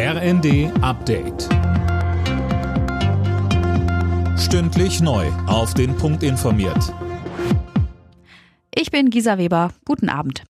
RND Update. Stündlich neu. Auf den Punkt informiert. Ich bin Gisa Weber. Guten Abend.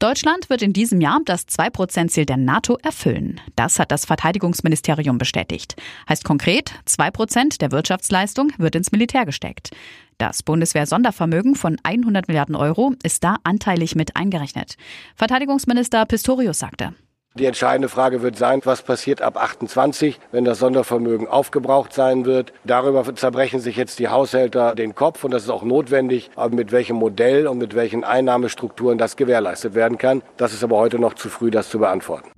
Deutschland wird in diesem Jahr das 2%-Ziel der NATO erfüllen. Das hat das Verteidigungsministerium bestätigt. Heißt konkret, 2% der Wirtschaftsleistung wird ins Militär gesteckt. Das Bundeswehr-Sondervermögen von 100 Milliarden Euro ist da anteilig mit eingerechnet. Verteidigungsminister Pistorius sagte. Die entscheidende Frage wird sein, was passiert ab 28, wenn das Sondervermögen aufgebraucht sein wird. Darüber zerbrechen sich jetzt die Haushälter den Kopf und das ist auch notwendig, aber mit welchem Modell und mit welchen Einnahmestrukturen das gewährleistet werden kann. Das ist aber heute noch zu früh, das zu beantworten.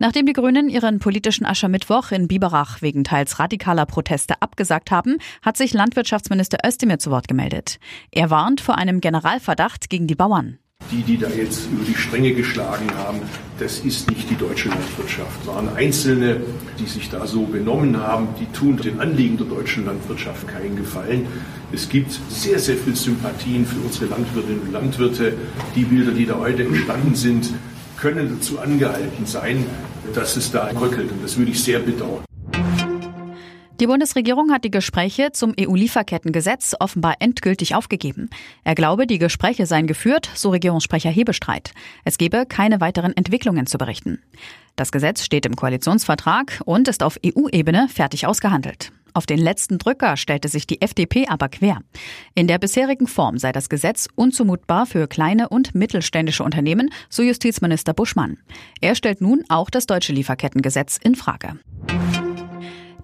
Nachdem die Grünen ihren politischen Aschermittwoch in Biberach wegen teils radikaler Proteste abgesagt haben, hat sich Landwirtschaftsminister Özdemir zu Wort gemeldet. Er warnt vor einem Generalverdacht gegen die Bauern. Die, die da jetzt über die Stränge geschlagen haben, das ist nicht die deutsche Landwirtschaft. waren Einzelne, die sich da so benommen haben, die tun den Anliegen der deutschen Landwirtschaft keinen Gefallen. Es gibt sehr, sehr viel Sympathien für unsere Landwirtinnen und Landwirte. Die Bilder, die da heute entstanden sind, können dazu angehalten sein, dass es da bröckelt. Und das würde ich sehr bedauern. Die Bundesregierung hat die Gespräche zum EU-Lieferkettengesetz offenbar endgültig aufgegeben. Er glaube, die Gespräche seien geführt, so Regierungssprecher Hebestreit. Es gebe keine weiteren Entwicklungen zu berichten. Das Gesetz steht im Koalitionsvertrag und ist auf EU-Ebene fertig ausgehandelt. Auf den letzten Drücker stellte sich die FDP aber quer. In der bisherigen Form sei das Gesetz unzumutbar für kleine und mittelständische Unternehmen, so Justizminister Buschmann. Er stellt nun auch das deutsche Lieferkettengesetz in Frage.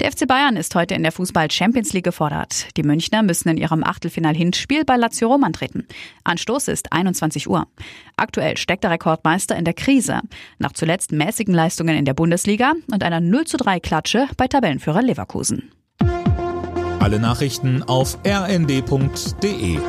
Der FC Bayern ist heute in der Fußball Champions League gefordert. Die Münchner müssen in ihrem Achtelfinal-Hinspiel bei Lazio Rom antreten. Anstoß ist 21 Uhr. Aktuell steckt der Rekordmeister in der Krise. Nach zuletzt mäßigen Leistungen in der Bundesliga und einer 0 zu 3 Klatsche bei Tabellenführer Leverkusen. Alle Nachrichten auf rnd.de